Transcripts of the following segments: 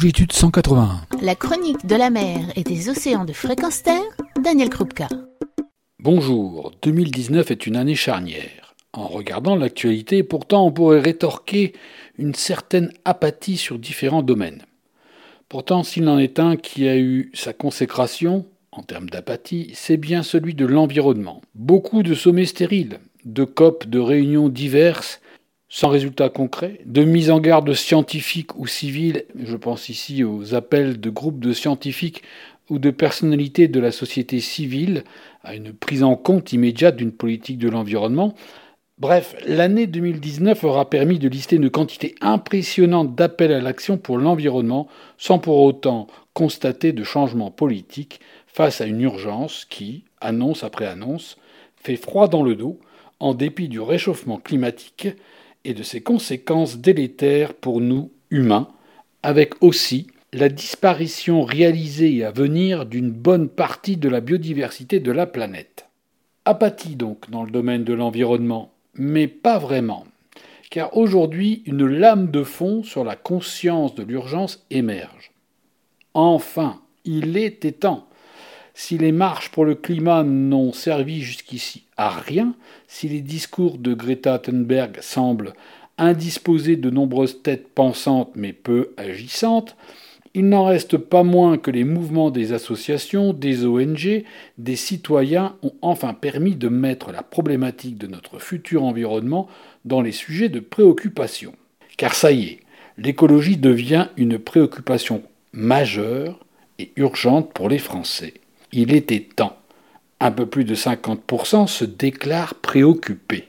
Longitude 181. La chronique de la mer et des océans de fréquence terre, Daniel Krupka. Bonjour, 2019 est une année charnière. En regardant l'actualité, pourtant, on pourrait rétorquer une certaine apathie sur différents domaines. Pourtant, s'il en est un qui a eu sa consécration, en termes d'apathie, c'est bien celui de l'environnement. Beaucoup de sommets stériles, de COP, de réunions diverses, sans résultat concret, de mise en garde scientifique ou civile, je pense ici aux appels de groupes de scientifiques ou de personnalités de la société civile à une prise en compte immédiate d'une politique de l'environnement, Bref, l'année 2019 aura permis de lister une quantité impressionnante d'appels à l'action pour l'environnement sans pour autant constater de changements politiques face à une urgence qui, annonce après annonce, fait froid dans le dos en dépit du réchauffement climatique et de ses conséquences délétères pour nous humains, avec aussi la disparition réalisée et à venir d'une bonne partie de la biodiversité de la planète. Apathie donc dans le domaine de l'environnement, mais pas vraiment, car aujourd'hui une lame de fond sur la conscience de l'urgence émerge. Enfin, il était temps. Si les marches pour le climat n'ont servi jusqu'ici à rien, si les discours de Greta Thunberg semblent indisposés de nombreuses têtes pensantes mais peu agissantes, il n'en reste pas moins que les mouvements des associations, des ONG, des citoyens ont enfin permis de mettre la problématique de notre futur environnement dans les sujets de préoccupation. Car ça y est, l'écologie devient une préoccupation majeure et urgente pour les Français. Il était temps. Un peu plus de 50% se déclarent préoccupés.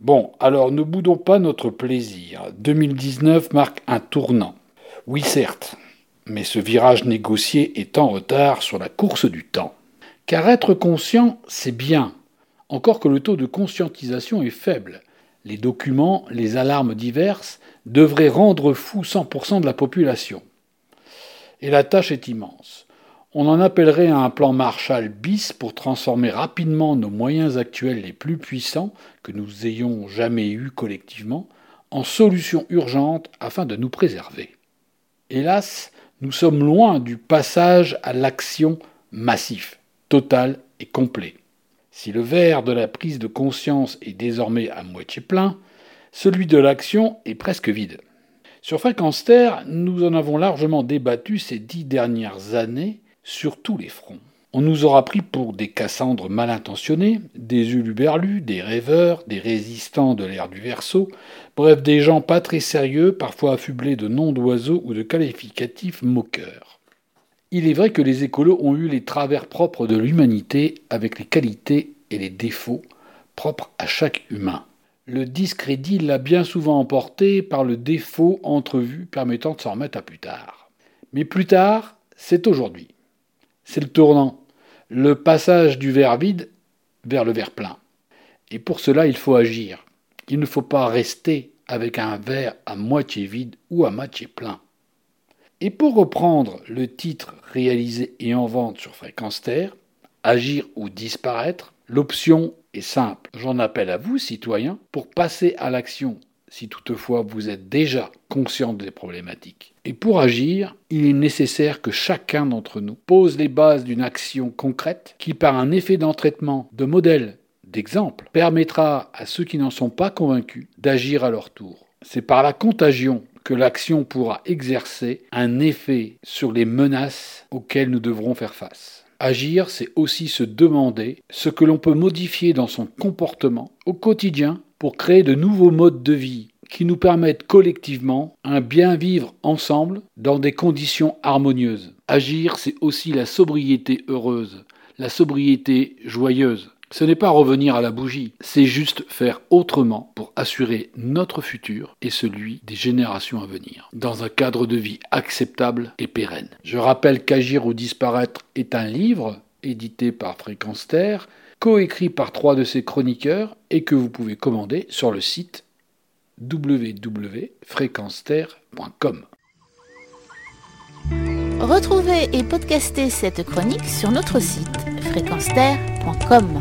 Bon, alors ne boudons pas notre plaisir. 2019 marque un tournant. Oui, certes, mais ce virage négocié est en retard sur la course du temps. Car être conscient, c'est bien, encore que le taux de conscientisation est faible. Les documents, les alarmes diverses devraient rendre fou 100% de la population. Et la tâche est immense. On en appellerait à un plan Marshall bis pour transformer rapidement nos moyens actuels les plus puissants que nous ayons jamais eus collectivement en solutions urgentes afin de nous préserver. Hélas, nous sommes loin du passage à l'action massif, total et complet. Si le verre de la prise de conscience est désormais à moitié plein, celui de l'action est presque vide. Sur Fréquence nous en avons largement débattu ces dix dernières années sur tous les fronts. On nous aura pris pour des Cassandres mal intentionnés, des uluberlus, des rêveurs, des résistants de l'ère du verso, bref des gens pas très sérieux, parfois affublés de noms d'oiseaux ou de qualificatifs moqueurs. Il est vrai que les écolos ont eu les travers propres de l'humanité avec les qualités et les défauts propres à chaque humain. Le discrédit l'a bien souvent emporté par le défaut entrevu permettant de s'en remettre à plus tard. Mais plus tard, c'est aujourd'hui. C'est le tournant le passage du verre vide vers le verre plein. Et pour cela, il faut agir. Il ne faut pas rester avec un verre à moitié vide ou à moitié plein. Et pour reprendre le titre réalisé et en vente sur Fréquence Terre, Agir ou disparaître, l'option est simple. J'en appelle à vous, citoyens, pour passer à l'action si toutefois vous êtes déjà conscient des problématiques. Et pour agir, il est nécessaire que chacun d'entre nous pose les bases d'une action concrète qui, par un effet d'entraînement, de modèle, d'exemple, permettra à ceux qui n'en sont pas convaincus d'agir à leur tour. C'est par la contagion que l'action pourra exercer un effet sur les menaces auxquelles nous devrons faire face. Agir, c'est aussi se demander ce que l'on peut modifier dans son comportement au quotidien pour créer de nouveaux modes de vie qui nous permettent collectivement un bien vivre ensemble dans des conditions harmonieuses. Agir, c'est aussi la sobriété heureuse, la sobriété joyeuse. Ce n'est pas revenir à la bougie, c'est juste faire autrement pour assurer notre futur et celui des générations à venir, dans un cadre de vie acceptable et pérenne. Je rappelle qu'Agir ou disparaître est un livre édité par Fréquence Terre coécrit par trois de ses chroniqueurs et que vous pouvez commander sur le site www.fréquenceterre.com. Retrouvez et podcastez cette chronique sur notre site fréquenceterre.com.